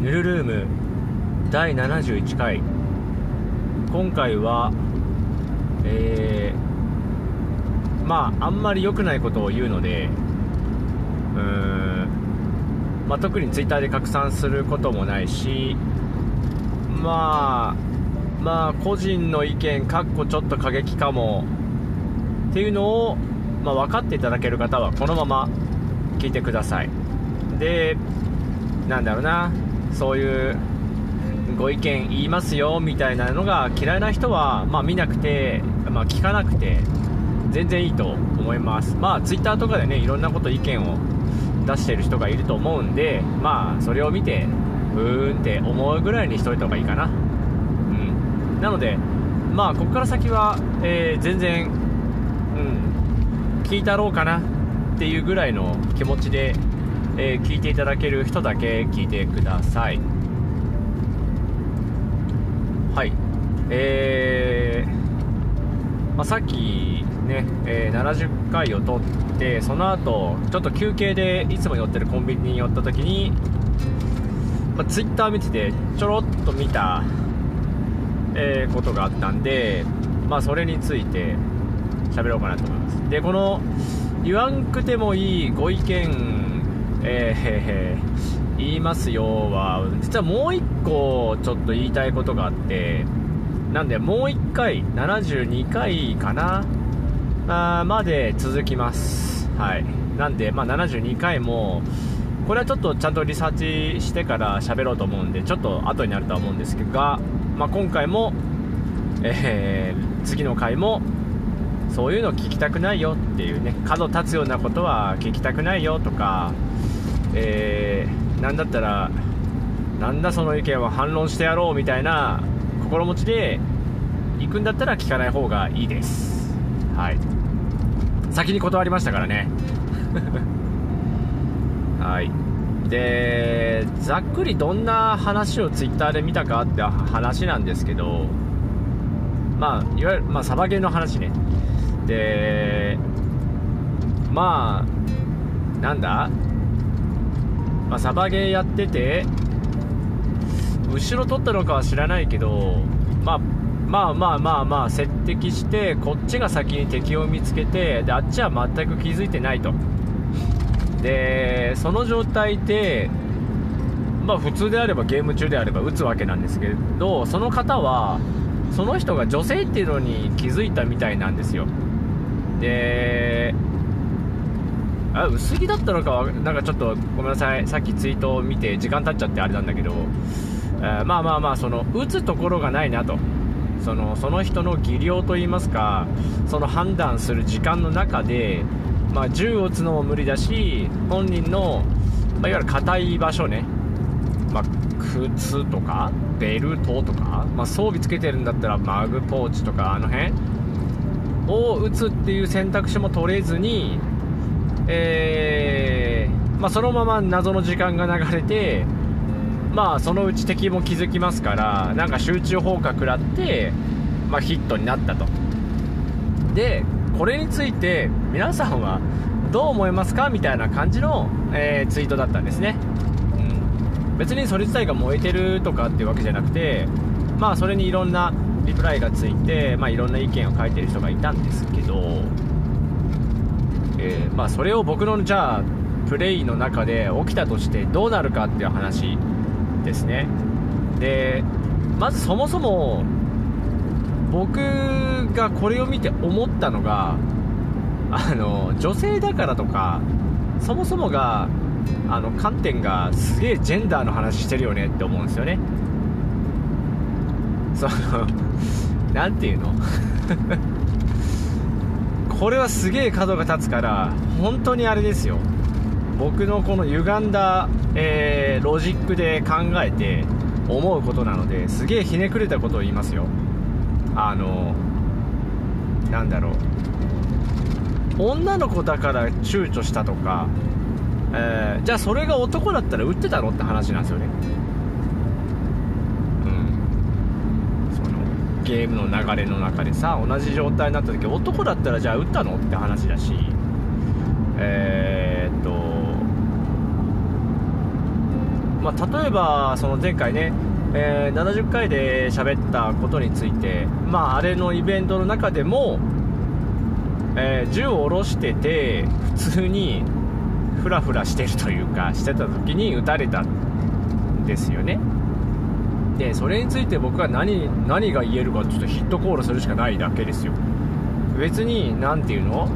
ヌルルーム第71回。今回はえー、まああんまり良くないことを言うのでうーん、まあ、特にツイッターで拡散することもないしまあまあ個人の意見かっこちょっと過激かもっていうのを、まあ、分かっていただける方はこのまま聞いてください。でなんだろうな。そういうご意見言いますよみたいなのが嫌いな人は、まあ、見なくて、まあ、聞かなくて全然いいと思います。まあツイッターとかでねいろんなこと意見を出してる人がいると思うんでまあそれを見てうーんって思うぐらいにしといた方がいいかな。うん。なのでまあここから先は、えー、全然うん聞いたろうかなっていうぐらいの気持ちでえー、聞いていただける人だけ聞いてください。はい。えー、まあ、さっきね、えー、70回を撮ってその後ちょっと休憩でいつも寄ってるコンビニに寄った時に、まあ、Twitter 見ててちょろっと見た、えー、ことがあったんでまあそれについて喋ろうかなと思います。でこの言わんくてもいいご意見えー、言いますよは、実はもう一個ちょっと言いたいことがあって、なんでもう一回、72回かな？あまで続きます。はい。なんで、まあ、72回も、これはちょっとちゃんとリサーチしてから喋ろうと思うんで、ちょっと後になるとは思うんですが、まあ、今回も、えー、次の回も、そういうの聞きたくないよっていうね、角立つようなことは聞きたくないよとか、えー、なんだったらなんだその意見は反論してやろうみたいな心持ちで行くんだったら聞かない方がいいです。はい。先に断りましたからね。はい。でざっくりどんな話をツイッターで見たかって話なんですけどまあいわゆるまあサバゲーの話ね。でまあなんだ？まあ、サバゲーやってて後ろ取ったのかは知らないけど、まあ、まあまあまあまあ接敵してこっちが先に敵を見つけてであっちは全く気づいてないと。でその状態でまあ普通であればゲーム中であれば撃つわけなんですけどその方はその人が女性っていうのに気づいたみたいなんですよ。であ薄着だったのかなんかちょっとごめんなさい。さっきツイートを見て時間経っちゃってあれなんだけど、えー、まあまあまあその打つところがないなと。そのその人の技量といいますかその判断する時間の中で、まあ、銃を撃つのも無理だし本人の、まあ、いわゆる硬い場所ね、まあ、靴とかベルトとか、まあ、装備つけてるんだったらマグポーチとかあの辺を撃つっていう選択肢も取れずにえー、まあ、そのまま謎の時間が流れて、まあ、そのうち敵も気づきますからなんか集中砲火食らって、まあ、ヒットになったと。でこれについて皆さんはどう思いますか？みたいな感じの、えー、ツイートだったんですね、うん、別にそれ自体が燃えてるとかっていうわけじゃなくてまあそれにいろんなリプライがついて、まあ、いろんな意見を書いてる人がいたんですけどえー、まあ、それを僕のじゃあプレイの中で起きたとしてどうなるかっていう話ですね。でまずそもそも僕がこれを見て思ったのがあの女性だからとかそもそもがあの観点がすげえジェンダーの話してるよねって思うんですよね。その何ていうの？これはすげえ角が立つから本当にあれですよ。僕のこの歪んだ、えー、ロジックで考えて思うことなのですげえひねくれたことを言いますよ。あのなんだろう。女の子だから躊躇したとか、えー、じゃあそれが男だったら売ってたの？って話なんですよね。ゲームの流れの中でさ同じ状態になった時男だったらじゃあ打ったのって話だしえー、っとまあ、例えばその前回ね、えー、70回で喋ったことについて、まあ、あれのイベントの中でも、えー、銃を下ろしてて普通にフラフラしてるというかしてた時に撃たれたんですよね。でそれについて僕は何何が言えるかちょっとヒットコールするしかないだけですよ。別に何て言うの？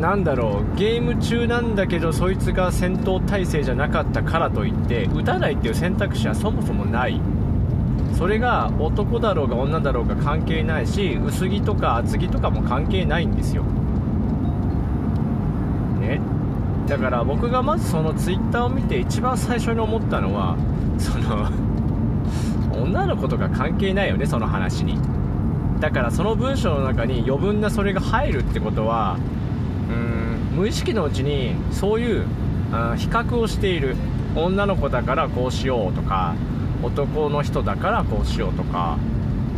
なんだろう。ゲーム中なんだけどそいつが戦闘態勢じゃなかったからといって撃たないっていう選択肢はそもそもない。それが男だろうが女だろうが関係ないし薄着とか厚着とかも関係ないんですよ。ね？だから僕がまずそのツイッターを見て一番最初に思ったのはその女の子とか関係ないよねその話に。だからその文章の中に余分なそれが入るってことはうん無意識のうちにそういう比較をしている。女の子だからこうしようとか男の人だからこうしようとか。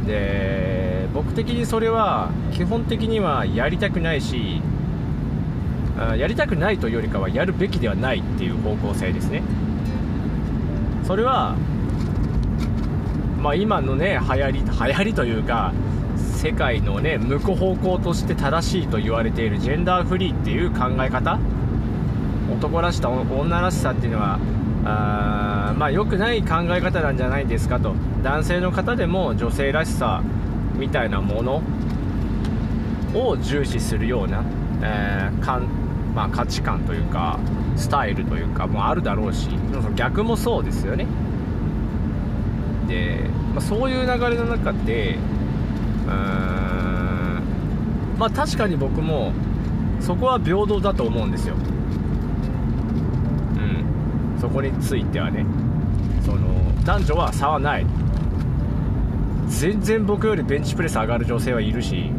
で僕的にそれは基本的にはやりたくないしやりたくないというよりかはやるべきではないっていう方向性ですね。それはまあ、今のね流行り流行りというか世界のね向く方向として正しいと言われているジェンダーフリーっていう考え方男らしさ女らしさっていうのはあまあ良くない考え方なんじゃないですかと。男性の方でも女性らしさみたいなものを重視するような、えーかんまあ、価値観というかスタイルというかもあるだろうし逆もそうですよね。で、まあ、そういう流れの中でうーんまあ確かに僕もそこは平等だと思うんですよ。うん。そこについてはね。その男女は差はない。全然僕よりベンチプレス上がる女性はいるし。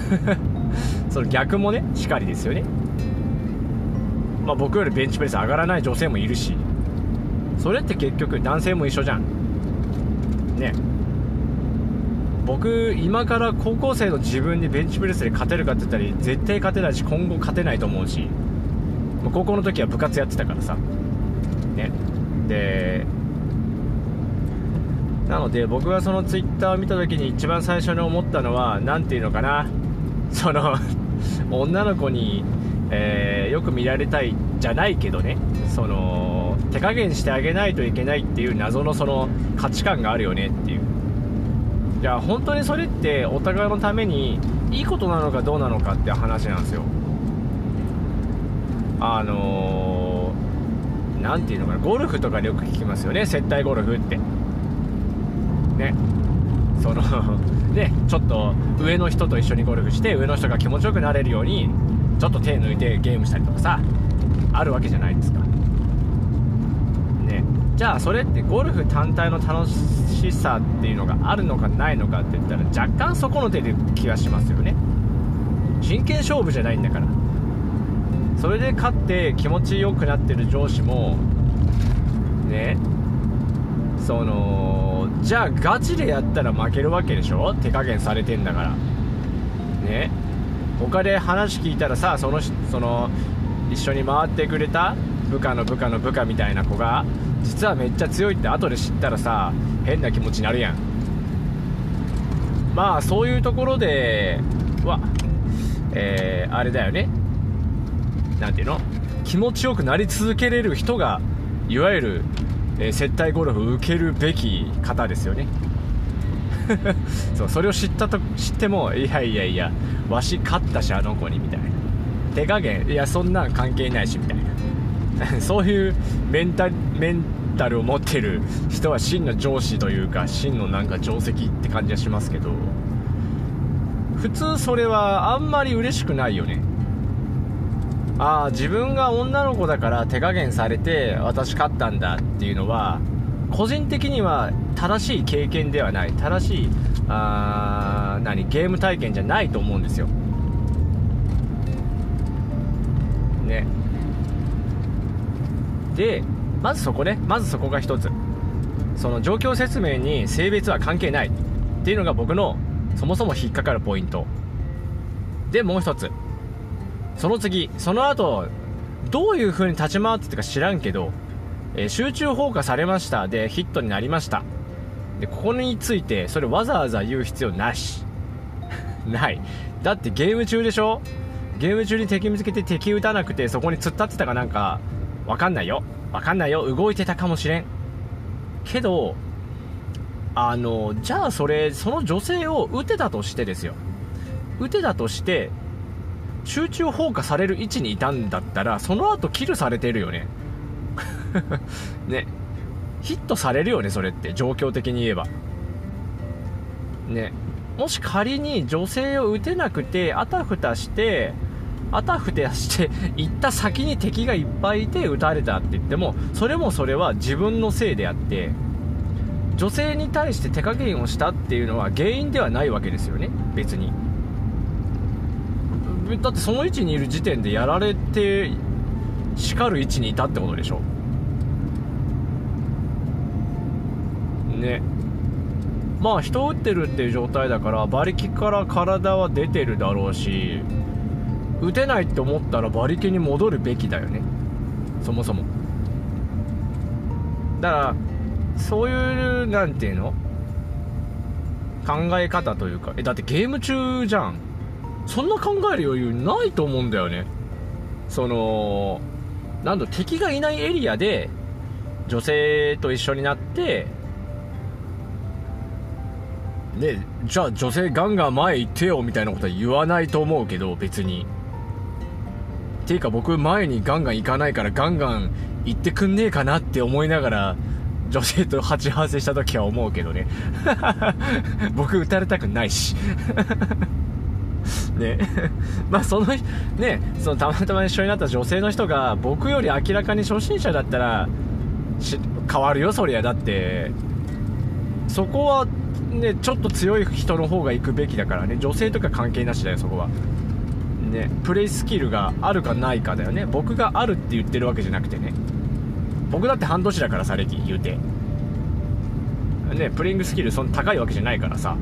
その逆もねしかりですよね。まあ僕よりベンチプレス上がらない女性もいるし。それって結局男性も一緒じゃん。ね。僕今から高校生の自分にベンチプレスで勝てるかって言ったら絶対勝てないし今後勝てないと思うし高校の時は部活やってたからさ。ね。でなので僕がそのツイッターを見た時に一番最初に思ったのは何ていうのかな。その女の子に、えー、よく見られたいじゃないけどね。その手加減してあげないといけないっていう謎のその価値観があるよねっていう。じゃあ本当にそれってお互いのためにいいことなのかどうなのかって話なんですよ。あの何、ー、ていうのかなゴルフとかでよく聞きますよね。接待ゴルフって。ね。その ねちょっと上の人と一緒にゴルフして上の人が気持ちよくなれるようにちょっと手抜いてゲームしたりとかさあるわけじゃないですか。じゃあそれってゴルフ単体の楽しさっていうのがあるのかないのかって言ったら若干そこの手で気がしますよね。真剣勝負じゃないんだから。それで勝って気持ちよくなってる上司もねそのじゃあガチでやったら負けるわけでしょ？手加減されてんだから。ね。他で話聞いたらさそのその一緒に回ってくれた部下の部下の部下みたいな子が実はめっちゃ強いって後で知ったらさ変な気持ちになるやん。まあそういうところでわえー、あれだよね。何ていうの？気持ちよくなり続けれる人がいわゆる、えー、接待ゴルフ受けるべき方ですよね。そうそれを知ったと知ってもいやいやいやわし勝ったしあの子にみたいな。手加減いやそんなん関係ないしみたいな。そういうメンタメンタルを持ってる人は真の上司というか真のなんか定石って感じはしますけど普通それはあんまり嬉しくないよね。ああ自分が女の子だから手加減されて私勝ったんだっていうのは個人的には正しい経験ではない。正しいあ何ゲーム体験じゃないと思うんですよ。ね。でまずそこねまずそこが一つ。その状況説明に性別は関係ない。っていうのが僕のそもそも引っかかるポイント。でもう一つ。その次その後どういう風に立ち回ってたか知らんけどえー、集中放火されました。でヒットになりました。でここについてそれわざわざ言う必要なし。ない。だってゲーム中でしょ？ゲーム中に敵見つけて敵撃たなくてそこに突っ立ってたかなんかわかんないよ。わかんないよ。動いてたかもしれん。けどあのじゃあそれその女性を撃てたとしてですよ。撃てたとして集中放火される位置にいたんだったらその後キルされてるよね。ね。ヒットされるよねそれって。状況的に言えば。ね。もし仮に女性を撃てなくてあたふたしてあたふたして行った先に敵がいっぱいいて撃たれたって言ってもそれもそれは自分のせいであって女性に対して手加減をしたっていうのは原因ではないわけですよね。別に。だってその位置にいる時点でやられて叱る位置にいたってことでしょ。ね。まあ人を撃ってるっていう状態だから馬力から体は出てるだろうし撃てないって思ったら馬力に戻るべきだよね。そもそも。だからそういうなんていうの？考え方というか。えだってゲーム中じゃん。そんな考える余裕ないと思うんだよね。そのなんだ敵がいないエリアで女性と一緒になってでじゃあ女性ガンガン前行ってよみたいなことは言わないと思うけど別に。ていうか僕前にガンガン行かないからガンガン行ってくんねえかなって思いながら女性と鉢合わせした時は思うけどね。僕撃たれたくないし。ね。まあそのねそのたまたま一緒になった女性の人が僕より明らかに初心者だったら変わるよそりゃ。だってそこはねちょっと強い人の方が行くべきだからね。女性とか関係なしだよそこは。ねプレイスキルがあるかないかだよね。僕があるって言ってるわけじゃなくてね。僕だって半年だからさ歴言うて。ねプレイングスキルそんな高いわけじゃないからさ。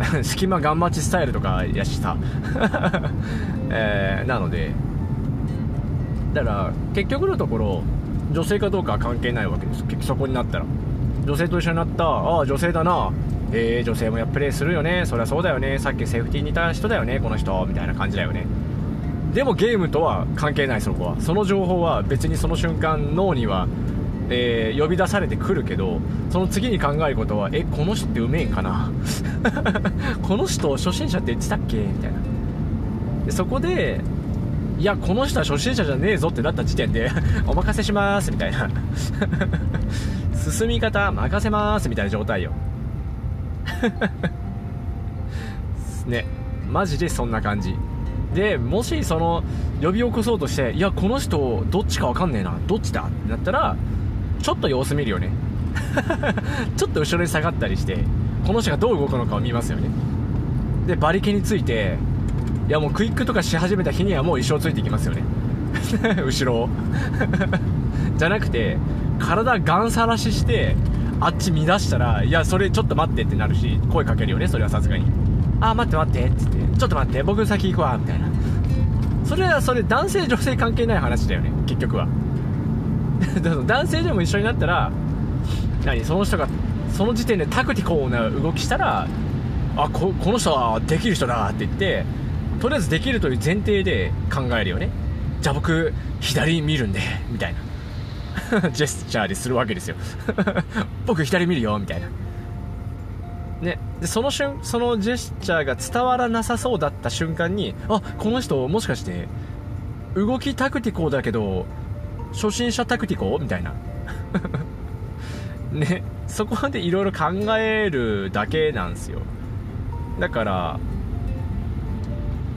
隙間ガンマチスタイルとかやしさ、えー、なので。だから結局のところ女性かどうかは関係ないわけです。そこになったら。女性と一緒になったああ女性だな。えー、女性もやっぱプレイするよね。そりゃそうだよね。さっきセーフティーにいた人だよね。この人。みたいな感じだよね。でもゲームとは関係ないそこは。その情報は別にその瞬間脳にはえー、呼び出されてくるけどその次に考えることはえこの人ってうめえんかな？この人初心者って言ってたっけ？みたいな。でそこでいやこの人は初心者じゃねえぞってなった時点で お任せしますみたいな。進み方任せますみたいな状態よ。ねマジでそんな感じ。でもしその呼び起こそうとしていやこの人どっちか分かんねえなどっちだってなったらちょっと様子見るよね。ちょっと後ろに下がったりしてこの人がどう動くのかを見ますよね。で馬力についていやもうクイックとかし始めた日にはもう一生ついていきますよね。後ろを。じゃなくて体ガンさらししてあっち乱したらいやそれちょっと待ってってなるし声かけるよねそれはさすがに。あ待って待ってって言ってちょっと待って僕先行くわみたいな。それはそれ男性女性関係ない話だよね結局は。男性でも一緒になったら何その人がその時点でタクティコーな動きしたらあここの人はできる人だって言ってとりあえずできるという前提で考えるよね。じゃあ僕左見るんでみたいな。ジェスチャーでするわけですよ。僕左見るよみたいな。ね、でその瞬そのジェスチャーが伝わらなさそうだった瞬間にあこの人もしかして動きタクティコだけど初心者タクティコ？みたいな。ね。そこまでいろいろ考えるだけなんですよ。だから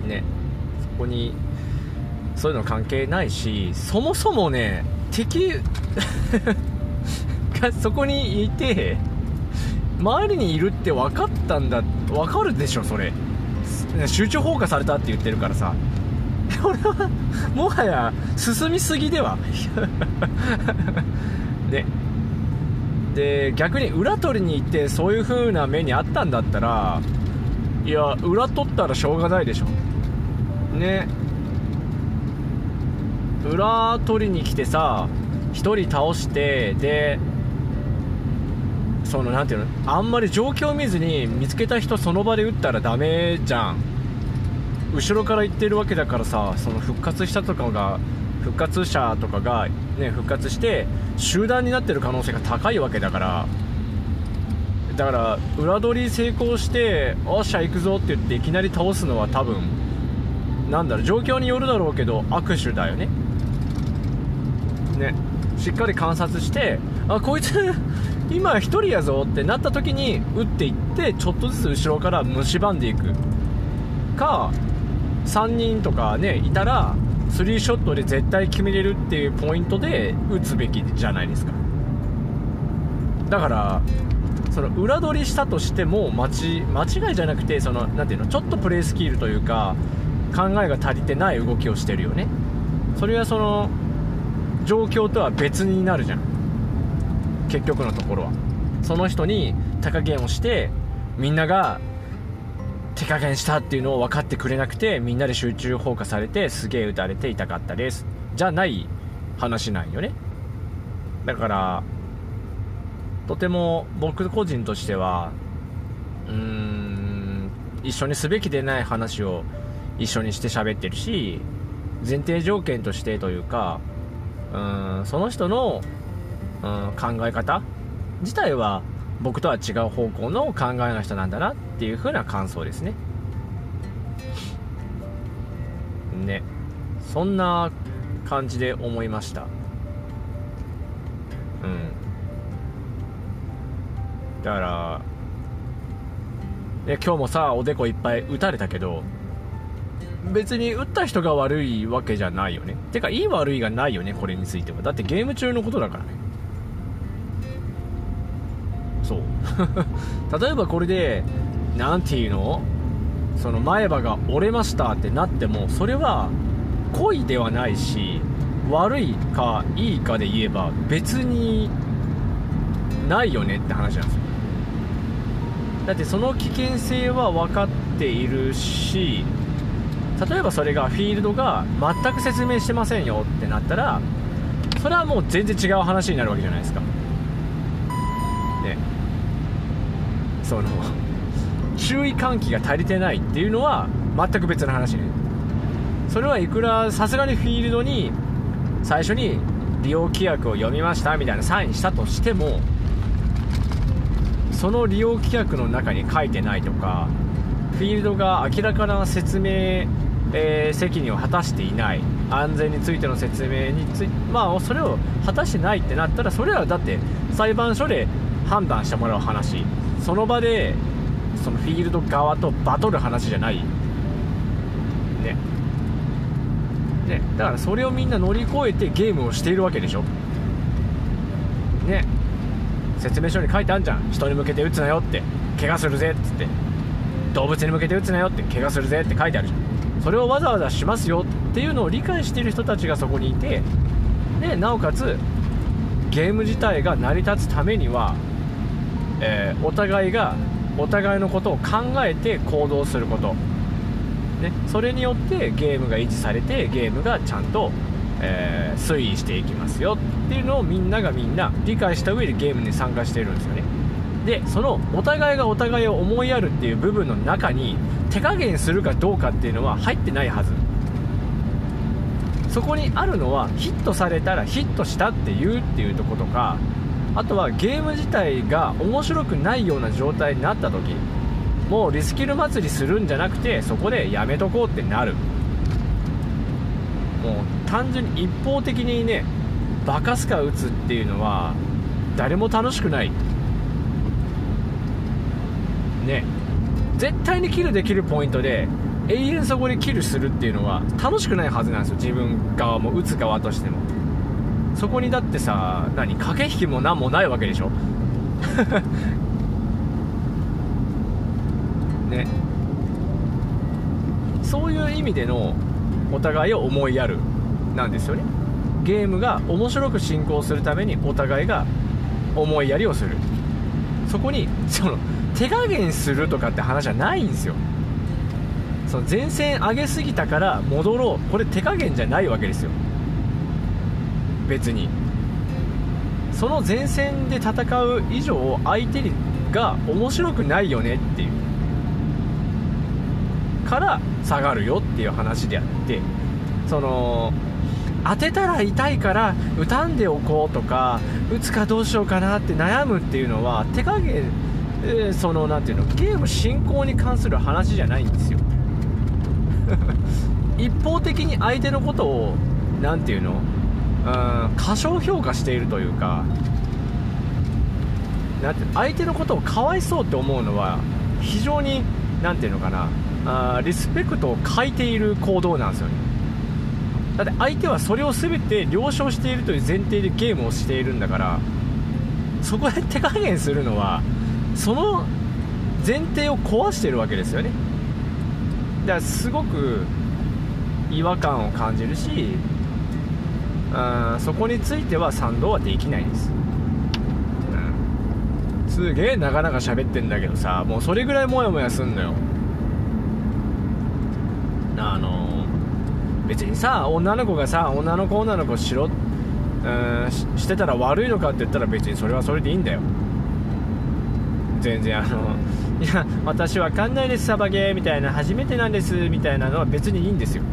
ね。そこにそういうの関係ないしそもそもね敵がそこにいて周りにいるって分かったんだ分かるでしょそれ。集中放火されたって言ってるからさ。これはもはや進みすぎでは。ね。で逆に裏取りに行ってそういう風な目にあったんだったらいや裏取ったらしょうがないでしょ。ね。裏取りに来てさ1人倒してでそのなていうの？あんまり状況を見ずに見つけた人その場で撃ったらダメじゃん。後ろから行ってるわけだからさその復活したとかが復活者とかが、ね、復活して集団になってる可能性が高いわけだから。だから裏取り成功しておっしゃ行くぞって言っていきなり倒すのは多分なんだろう状況によるだろうけど握手だよね。ねしっかり観察してあこいつ 今1人やぞってなった時に打っていってちょっとずつ後ろから蝕んでいく。か3人とかねいたら3ショットで絶対決めれるっていうポイントで打つべきじゃないですか。だからその裏取りしたとしても間違いじゃなくてそのなていうのちょっとプレースキルというか考えが足りてない動きをしてるよね。それはその状況とは別になるじゃん。結局のところは。その人に手加減をしてみんなが手加減したっていうのを分かってくれなくてみんなで集中放火されてすげえ撃たれて痛かったです。じゃない話なんよね。だからとても僕個人としてはうーん一緒にすべきでない話を一緒にして喋ってるし前提条件としてというかうんその人のうん考え方自体は僕とは違う方向の考えの人なんだなっていう風な感想ですね。ね。そんな感じで思いました。うん。だからで今日もさおでこいっぱい打たれたけど別に打った人が悪いわけじゃないよね。てかいい悪いがないよねこれについては。だってゲーム中のことだからね。そう。例えばこれで何ていうの？その前歯が折れましたってなってもそれは故意ではないし悪いかいいかで言えば別にないよねって話なんですよ。だってその危険性は分かっているし例えばそれがフィールドが全く説明してませんよってなったらそれはもう全然違う話になるわけじゃないですか。ね。その注意喚起が足りてないっていうのは全く別の話ね。それはいくらさすがにフィールドに最初に利用規約を読みましたみたいなサインしたとしてもその利用規約の中に書いてないとかフィールドが明らかな説明、えー、責任を果たしていない。安全についての説明についまあそれを果たしてないってなったらそれはだって裁判所で判断してもらう話。その場でそのフィールド側とバトる話じゃない。ね。ね。だからそれをみんな乗り越えてゲームをしているわけでしょ。ね。説明書に書いてあるじゃん。人に向けて撃つなよって。怪我するぜっつって。動物に向けて撃つなよって。怪我するぜって書いてあるじゃん。それをわざわざしますよっていうのを理解している人たちがそこにいてでなおかつゲーム自体が成り立つためには、えー、お互いがお互いのことを考えて行動すること、ね、それによってゲームが維持されてゲームがちゃんとえー、推移していきますよっていうのをみんながみんな理解した上でゲームに参加しているんですよね。でそのお互いがお互いを思いやるっていう部分の中に手加減するかどうかっていうのは入ってないはず。そこにあるのはヒットされたらヒットしたって言うっていうとことかあとはゲーム自体が面白くないような状態になった時もうリスキル祭りするんじゃなくてそこでやめとこうってなる。もう単純に一方的にねバカスカ打つっていうのは誰も楽しくない。ね絶対にキルできるポイントで永遠そこでキルするっていうのは楽しくないはずなんですよ。自分側も打つ側としても。そこにだってさ何駆け引きも何もないわけでしょ？ね。そういう意味でのお互いを思いやるなんですよね。ゲームが面白く進行するためにお互いが思いやりをする。そこにその手加減するとかって話じゃないんですよ。その前線上げすぎたから戻ろう。これ手加減じゃないわけですよ。別に。その前線で戦う以上相手が面白くないよねっていう。から下がるよっていう話であって。その当てたら痛いから打たんでおこうとか打つかどうしようかなって悩むっていうのは手加減、えー、その何ていうのゲーム進行に関する話じゃないんですよ。一方的に相手のことを何ていうのうん過小評価しているというかなんて相手のことをかわいそうって思うのは非常に何ていうのかなあリスペクトを欠いている行動なんですよね。だって相手はそれを全て了承しているという前提でゲームをしているんだからそこで手加減するのはその前提を壊してるわけですよね。だからすごく違和感を感じるしうんそこについては賛同はできないです、うん、すげえなかなか喋ってんだけどさもうそれぐらいモヤモヤすんのよ。あの別にさ女の子がさ女の子女の子しろうんしてたら悪いのかって言ったら別にそれはそれでいいんだよ。全然あのいや私わかんないですサバゲーみたいな初めてなんですみたいなのは別にいいんですよ。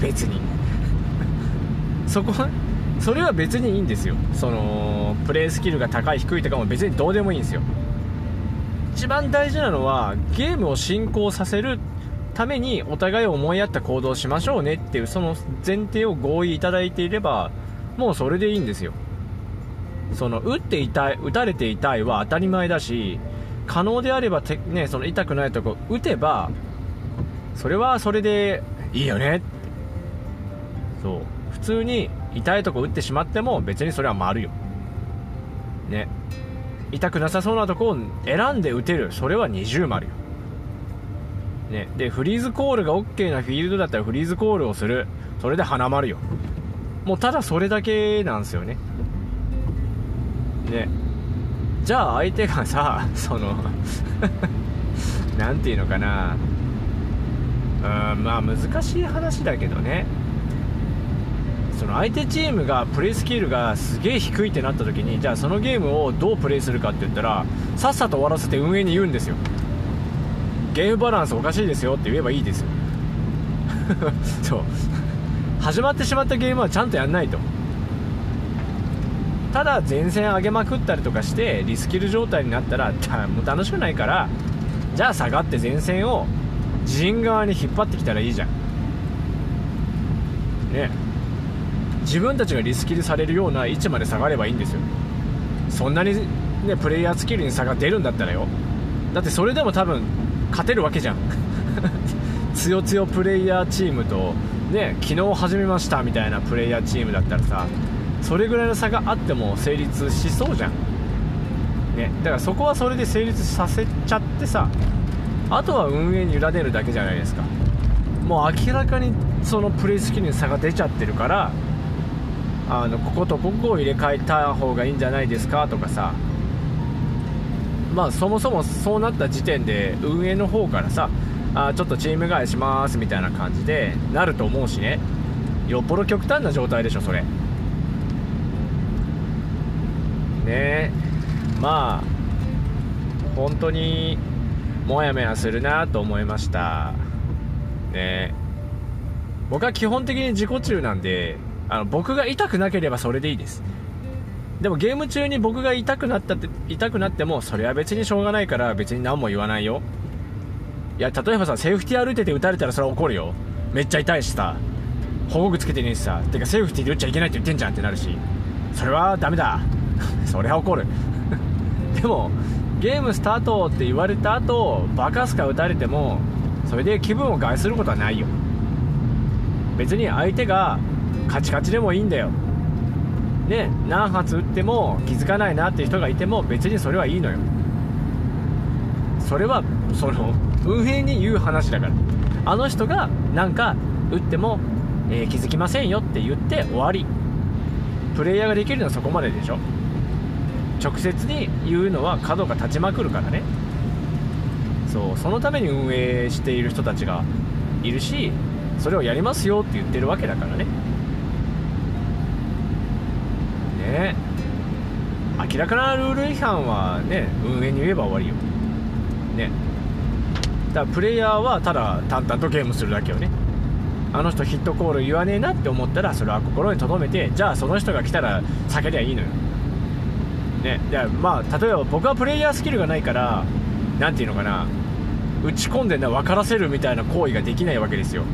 別に。そこはそれは別にいいんですよ。そのプレースキルが高い低いとかも別にどうでもいいんですよ。一番大事なのはゲームを進行させるためにお互いを思いやった行動をしましょうねっていうその前提を合意いただいていればもうそれでいいんですよ。その打って痛い打たれて痛いは当たり前だし可能であればて、ね、その痛くないとこ打てばそれはそれでいいよね。そう。普通に痛いとこ打ってしまっても別にそれは丸よ。ね。痛くなさそうなとこを選んで打てる。それは二重丸よ。ね、でフリーズコールが OK なフィールドだったらフリーズコールをする。それで花丸よ。もうただそれだけなんですよね。ね。じゃあ相手がさ その 何て言うのかな。うんまあ難しい話だけどね。その相手チームがプレイスキルがすげえ低いってなった時にじゃあそのゲームをどうプレイするかって言ったらさっさと終わらせて運営に言うんですよ。ゲームバランスおかしいですよって言えばいいですよ。そう。始まってしまったゲームはちゃんとやんないと。ただ前線上げまくったりとかしてリスキル状態になったらもう楽しくないからじゃあ下がって前線を陣側に引っ張ってきたらいいじゃん。ね。自分たちがリスキルされるような位置まで下がればいいんですよ。そんなにねプレイヤースキルに差が出るんだったらよ。だってそれでも多分勝てるわけじゃん。つよつよプレイヤーチームとね昨日始めましたみたいなプレイヤーチームだったらさそれぐらいの差があっても成立しそうじゃん。ねだからそこはそれで成立させちゃってさあとは運営に委ねるだけじゃないですか。もう明らかにそのプレイスキルに差が出ちゃってるからあのこことここを入れ替えた方がいいんじゃないですかとかさ。まあそもそもそうなった時点で運営の方からさあちょっとチーム替えしますみたいな感じでなると思うしね。よっぽど極端な状態でしょそれ。ね。まあ本当にもやもやするなと思いました。ね。僕は基本的に自己中なんであの僕が痛くなければそれでいいです。でもゲーム中に僕が痛くなったって痛くなってもそれは別にしょうがないから別に何も言わないよ。いや例えばさセーフティー歩いてて撃たれたらそれは怒るよ。めっちゃ痛いしさ。保護具つけてねえしさ。てかセーフティーで撃っちゃいけないって言ってんじゃんってなるし。それはダメだ。それは怒る。でもゲームスタートって言われた後バカすか撃たれてもそれで気分を害することはないよ。別に相手がカチカチでもいいんだよ。ね、何発撃っても気づかないなって人がいても別にそれはいいのよ。それはその運営に言う話だから。あの人がなんか撃っても、えー、気づきませんよって言って終わり。プレイヤーができるのはそこまででしょ。直接に言うのは角が立ちまくるからね。そうそのために運営している人たちがいるしそれをやりますよって言ってるわけだからね。ね。明らかなルール違反はね運営に言えば終わりよ。ね。だからプレイヤーはただ淡々とゲームするだけよね。あの人ヒットコール言わねえなって思ったらそれは心に留めてじゃあその人が来たら避けりゃいいのよ。ね。でまあ例えば僕はプレイヤースキルがないから何て言うのかな。打ち込んでな分からせるみたいな行為ができないわけですよ。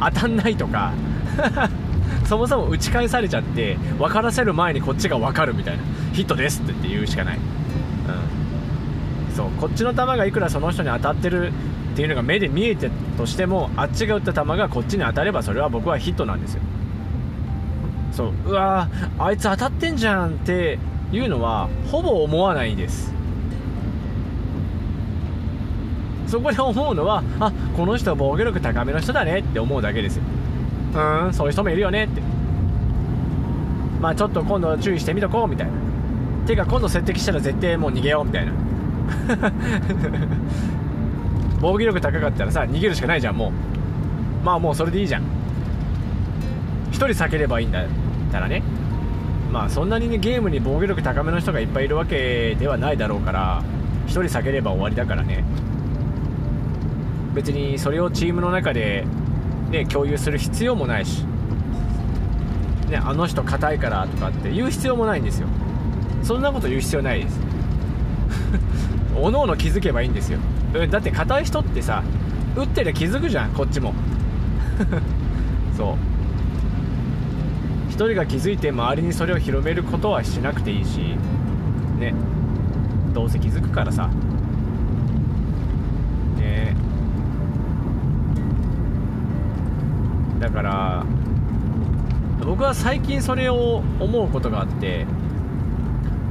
当たんないとか。そもそも打ち返されちゃって分からせる前にこっちが分かるみたいな。ヒットですって言うしかない、うん、そうこっちの球がいくらその人に当たってるっていうのが目で見えてとしてもあっちが打った球がこっちに当たればそれは僕はヒットなんですよ。そう。うわあいつ当たってんじゃんっていうのはほぼ思わないです。そこで思うのはあこの人は防御力高めの人だねって思うだけです。ようんそういう人もいるよねって。まあちょっと今度注意してみとこうみたいな。てか今度接敵したら絶対もう逃げようみたいな。防御力高かったらさ逃げるしかないじゃんもう。まあもうそれでいいじゃん。1人避ければいいんだったらね。まあそんなにねゲームに防御力高めの人がいっぱいいるわけではないだろうから1人避ければ終わりだからね。別にそれをチームの中で、ね、共有する必要もないし、ね、あの人硬いからとかって言う必要もないんですよ。そんなこと言う必要ないです。おのおの気づけばいいんですよ。だって硬い人ってさ打ってりゃ気づくじゃんこっちも。そう。人が気づいて周りにそれを広めることはしなくていいしね。どうせ気づくからさ。ね。だから僕は最近それを思うことがあって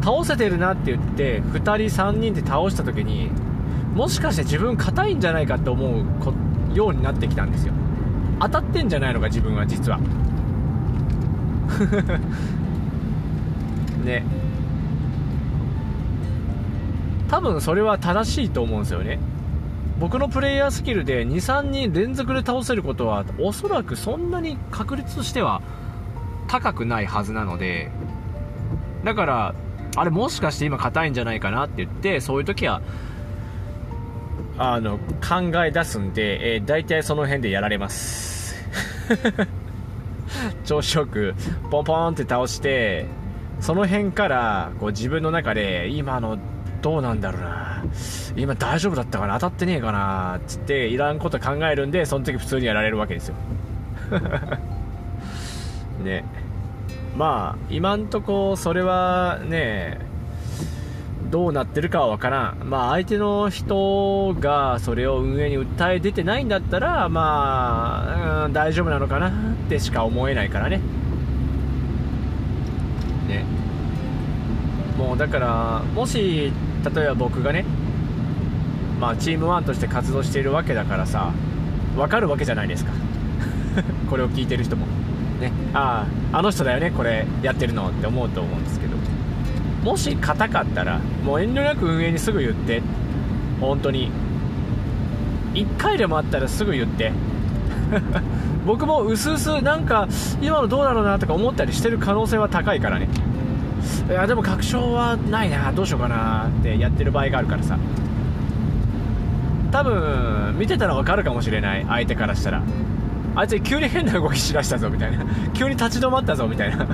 倒せてるなって言って2人3人で倒した時にもしかして自分硬いんじゃないかって思うようになってきたんですよ。当たってんじゃないのか自分は実は。ね。多分それは正しいと思うんですよね。僕のプレイヤースキルで23人連続で倒せることはおそらくそんなに確率としては高くないはずなのでだからあれもしかして今硬いんじゃないかなって言ってそういう時はあの考え出すんで、えー、大体その辺でやられます。調子よくポンポンって倒してその辺からこう自分の中で今のどうなんだろうな今大丈夫だったかな当たってねえかなっつっていらんこと考えるんでその時普通にやられるわけですよ。ね。まあ今んとこそれはねどうなってるかは分からん、まあ、相手の人がそれを運営に訴え出てないんだったら、まあ、うん、大丈夫なのかなってしか思えないからね。ねもうだから、もし例えば僕がね、まあ、チームワンとして活動しているわけだからさ、分かるわけじゃないですか、これを聞いてる人も。ね、ああ、あの人だよね、これやってるのって思うと思うんです。もし硬かったらもう遠慮なく運営にすぐ言って。本当に。1回でもあったらすぐ言って。僕もうすうすなんか今のどうだろうなとか思ったりしてる可能性は高いからね。いやでも確証はないな。どうしようかなってやってる場合があるからさ。多分見てたら分かるかもしれない。相手からしたら。あいつ急に変な動きしだしたぞみたいな。急に立ち止まったぞみたいな。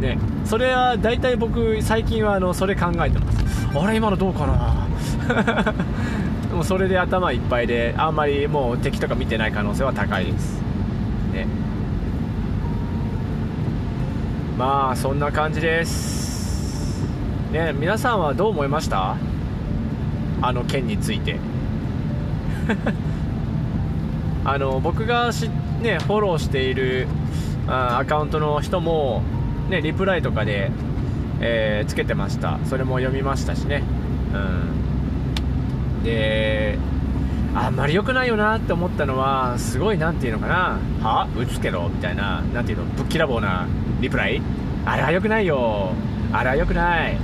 ねそれは大体僕最近はあのそれ考えてます。あれ今のどうかな。もそれで頭いっぱいであんまりもう敵とか見てない可能性は高いです。ね。まあそんな感じです。ね皆さんはどう思いました？あの件について。あの僕がし、ね、フォローしているあアカウントの人もね、リプライとかで、えー、つけてました。それも読みましたしね。うん。であんまり良くないよなって思ったのはすごい何て言うのかな。は？打つけど？みたいな何て言うの？ぶっきらぼうなリプライ？あれは良くないよ。あれは良くない。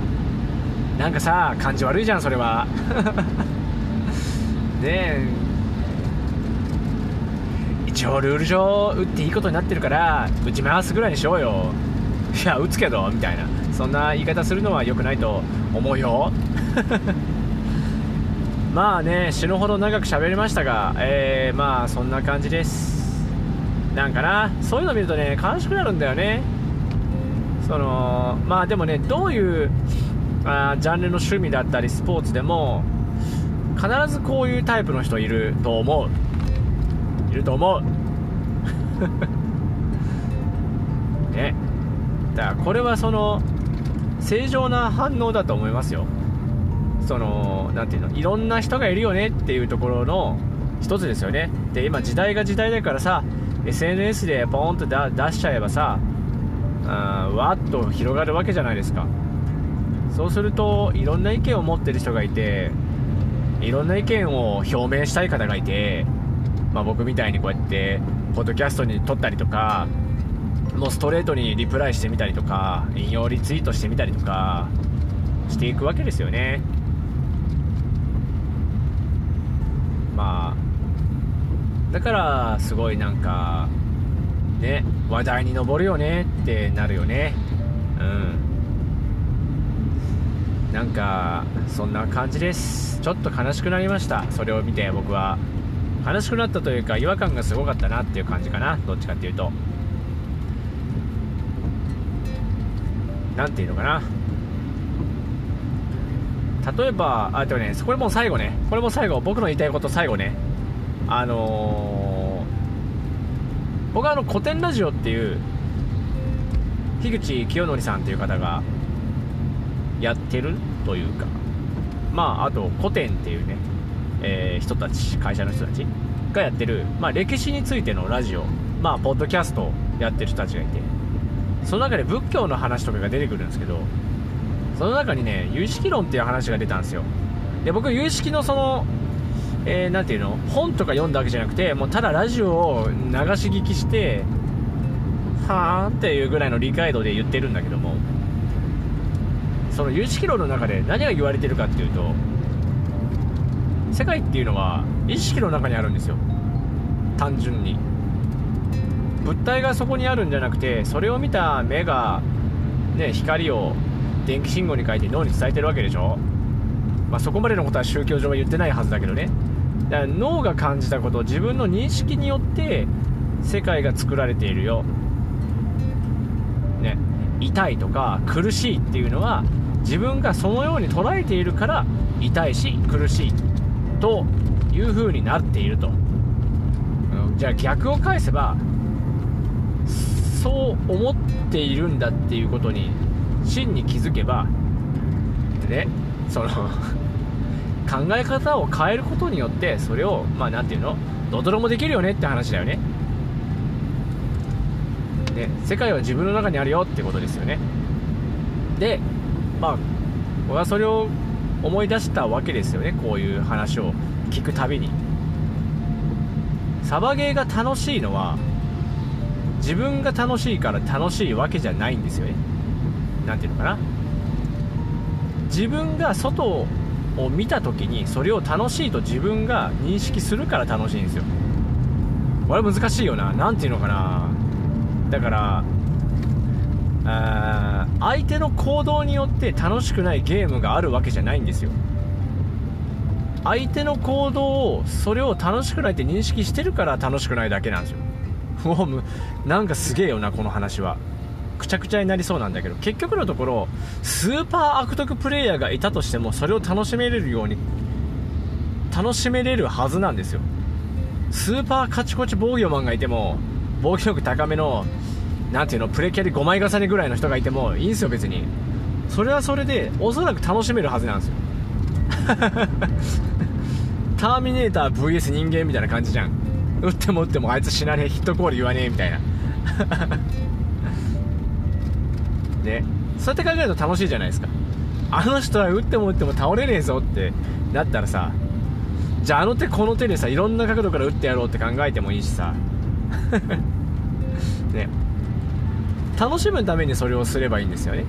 なんかさ感じ悪いじゃんそれは。ねえ。一応ルール上打っていいことになってるから打ち回すぐらいにしようよ。いや打つけどみたいな。そんな言い方するのは良くないと思うよ。まあね死ぬほど長く喋りましたが、えー、まあそんな感じです。なんかなそういうの見るとね悲しくなるんだよね。そのまあでもねどういうあジャンルの趣味だったりスポーツでも必ずこういうタイプの人いると思う。いると思う。ね。だこれはその正常な反応だと思いますよ。その何ていうのいろんな人がいるよねっていうところの一つですよね。で今時代が時代だからさ SNS でポーンと出しちゃえばさあわっと広がるわけじゃないですか。そうするといろんな意見を持ってる人がいていろんな意見を表明したい方がいて、まあ、僕みたいにこうやってポッドキャストに撮ったりとかもうストレートにリプライしてみたりとか引用リツイートしてみたりとかしていくわけですよね。まあだからすごいなんかね話題に上るよねってなるよね。うん。なんかそんな感じです。ちょっと悲しくなりました。それを見て僕は。悲しくなったというか違和感がすごかったなっていう感じかな。どっちかっていうと。何ていうのかな。例えばあとねこれも最後ね。これも最後僕の言いたいこと最後ね。あのー、僕はあの古典ラジオっていう樋口清則さんっていう方がやってるというか。まああと古典っていうね、えー、人たち会社の人たちがやってる、まあ、歴史についてのラジオ。まあポッドキャストやってる人たちがいて。その中で仏教の話とかが出てくるんですけどその中にね有識論っていう話が出たんですよ。で僕有識のそのえー、ていうの本とか読んだわけじゃなくてもうただラジオを流し聞きしてはーんっていうぐらいの理解度で言ってるんだけどもその有識論の中で何が言われてるかっていうと世界っていうのは意識の中にあるんですよ。単純に。物体がそこにあるんじゃなくてそれを見た目が、ね、光を電気信号に変えて脳に伝えてるわけでしょ、まあ、そこまでのことは宗教上は言ってないはずだけどね。だから脳が感じたこと自分の認識によって世界が作られているよ、ね、痛いとか苦しいっていうのは自分がそのように捉えているから痛いし苦しいという風になっていると。じゃあ逆を返せばそう思っているんだっていうことに真に気づけばでその 考え方を変えることによってそれをまあ何て言うの？どどろもできるよねって話だよね。で世界は自分の中にあるよってことですよね。でまあ僕はそれを思い出したわけですよね。こういう話を聞くたびに。サバゲーが楽しいのは自分が楽しいから楽しいわけじゃないんですよね。何ていうのかな。自分が外を見た時にそれを楽しいと自分が認識するから楽しいんですよ。これ難しいよな。何ていうのかな。だからあ相手の行動によって楽しくないゲームがあるわけじゃないんですよ。相手の行動をそれを楽しくないって認識してるから楽しくないだけなんですよ。もうなんかすげえよなこの話は。くちゃくちゃになりそうなんだけど。結局のところスーパー悪徳プレイヤーがいたとしてもそれを楽しめれるように楽しめれるはずなんですよ。スーパーカチコチ防御マンがいても防御力高めのなんていうのプレキャリ5枚重ねぐらいの人がいてもいいんですよ別に。それはそれでおそらく楽しめるはずなんですよ。ターミネーター VS 人間みたいな感じじゃん。撃っても撃ってもあいつ死なねえヒットコール言わねえみたいな。ね。そうやって考えると楽しいじゃないですか。あの人は撃っても撃っても倒れねえぞってなったらさじゃああの手この手でさいろんな角度から撃ってやろうって考えてもいいしさ。ね。楽しむためにそれをすればいいんですよね。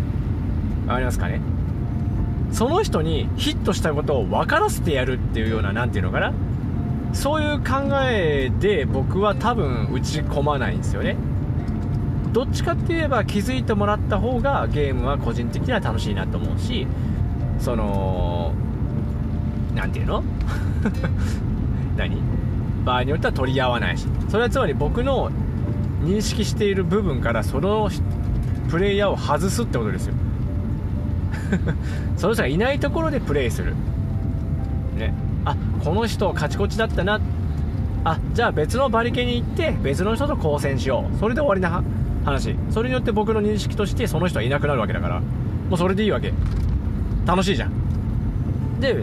わかりますかね。その人にヒットしたことを分からせてやるっていうような何ていうのかな。そういう考えで僕は多分打ち込まないんですよね。どっちかって言えば気づいてもらった方がゲームは個人的には楽しいなと思うしその何て言うの？何？場合によっては取り合わないし。それはつまり僕の認識している部分からそのプレイヤーを外すってことですよ。その人がいないところでプレイする。ね。あこの人カチコチだったな。あじゃあ別のバリケに行って別の人と交戦しよう。それで終わりな話。それによって僕の認識としてその人はいなくなるわけだから。もうそれでいいわけ。楽しいじゃん。で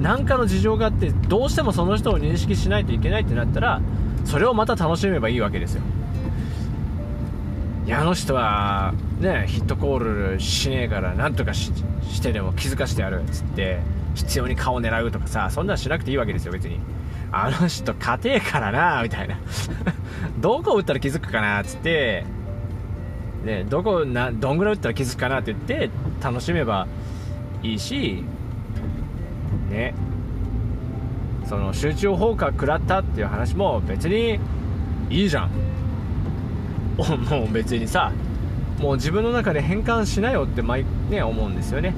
何かの事情があってどうしてもその人を認識しないといけないってなったらそれをまた楽しめばいいわけですよ。いやあの人はねヒットコールしねえからなんとかしてでも気づかしてやるっつって必要に顔を狙うとかさそんなんしなくていいわけですよ別に。あの人勝てえからなみたいな。どこ打ったら気づくかなっつって。ねどこなどんぐらい打ったら気づくかなって言って楽しめばいいしね。その集中放火食らったっていう話も別にいいじゃん。もう別にさもう自分の中で変換しなよって毎ね思うんですよね。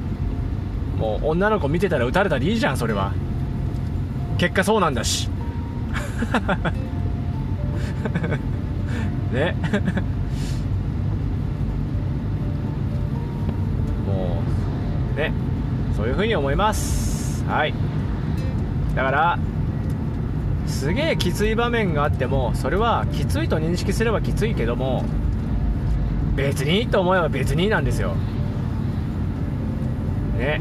もう女の子見てたら撃たれたらいいじゃんそれは。結果そうなんだし。ね。もうね。そういうふうに思います。はい。だからすげえきつい場面があってもそれはきついと認識すればきついけども別にと思えば別になんですよ。ね。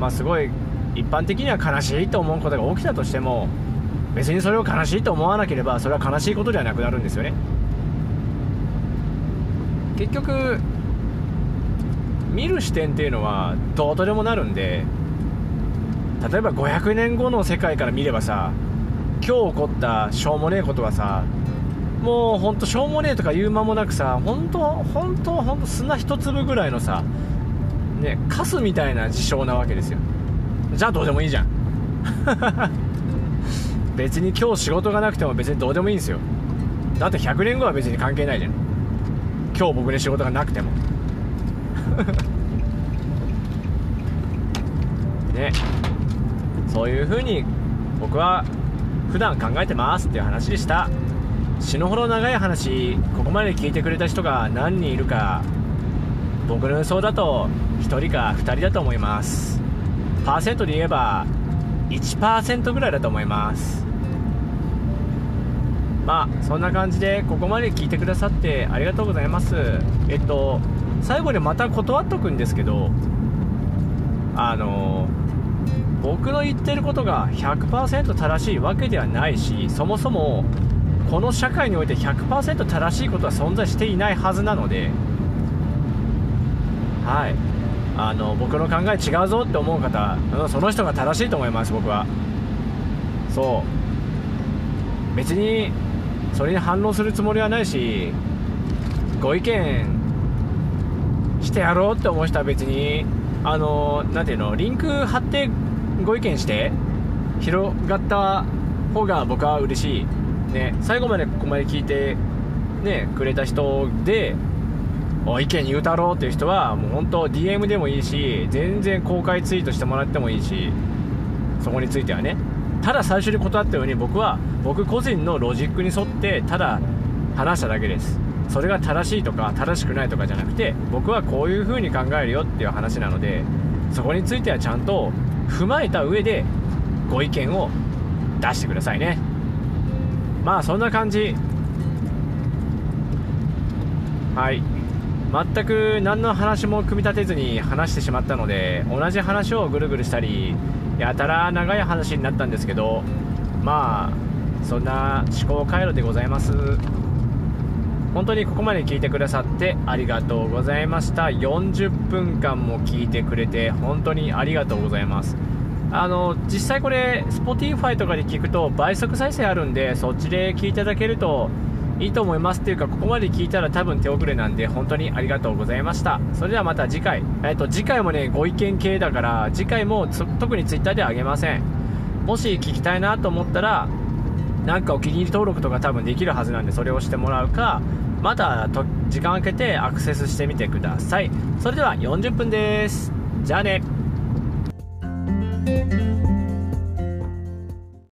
まあすごい一般的には悲しいと思うことが起きたとしても別にそれを悲しいと思わなければそれは悲しいことではなくなるんですよね。結局見る視点っていうのはどうとでもなるんで例えば500年後の世界から見ればさ今日起こったしょうもねえことはさもうほんとしょうもねえとか言う間もなくさ本当本当本当砂一粒ぐらいのさねカスみたいな事象なわけですよ。じゃあどうでもいいじゃん。別に今日仕事がなくても別にどうでもいいんですよ。だって100年後は別に関係ないじゃん。今日僕に仕事がなくても。ね。そういう風に僕は普段考えてますっていう話でした。死ぬほど長い話ここまで聞いてくれた人が何人いるか僕の予想だと1人か2人だと思います。パーセントで言えば1%ぐらいだと思います。まあそんな感じでここまで聞いてくださってありがとうございます。えっと最後にまた断っとくんですけどあの僕の言ってることが100%正しいわけではないしそもそもこの社会において100%正しいことは存在していないはずなのではい。あの僕の考え違うぞって思う方その人が正しいと思います僕は。そう。別にそれに反応するつもりはないしご意見してやろうって思う人は別にあの何ていうのリンク貼ってご意見して広がった方が僕は嬉しい。ね最後までここまで聞いてねくれた人で意見言うたろうっていう人はもう本当 DM でもいいし全然公開ツイートしてもらってもいいしそこについてはね。ただ最初に断ったように僕は僕個人のロジックに沿ってただ話しただけです。それが正しいとか正しくないとかじゃなくて僕はこういう風に考えるよっていう話なのでそこについてはちゃんと踏まえた上でご意見を出してくださいね。まあそんな感じ。はい。全く何の話も組み立てずに話してしまったので同じ話をぐるぐるしたりやたら長い話になったんですけどまあそんな思考回路でございます。本当にここまで聞いてくださってありがとうございました。40分間も聞いてくれて本当にありがとうございます。あの実際これ Spotify とかで聞くと倍速再生あるんでそっちで聞いていただけるといいと思いますっていうかここまで聞いたら多分手遅れなんで本当にありがとうございました。それではまた次回。えっ、と次回もねご意見系だから次回も特に Twitter ではあげません。もし聞きたいなと思ったらなんかお気に入り登録とか多分できるはずなんでそれをしてもらうかまた時間空けてアクセスしてみてください。それでは40分です。じゃあね。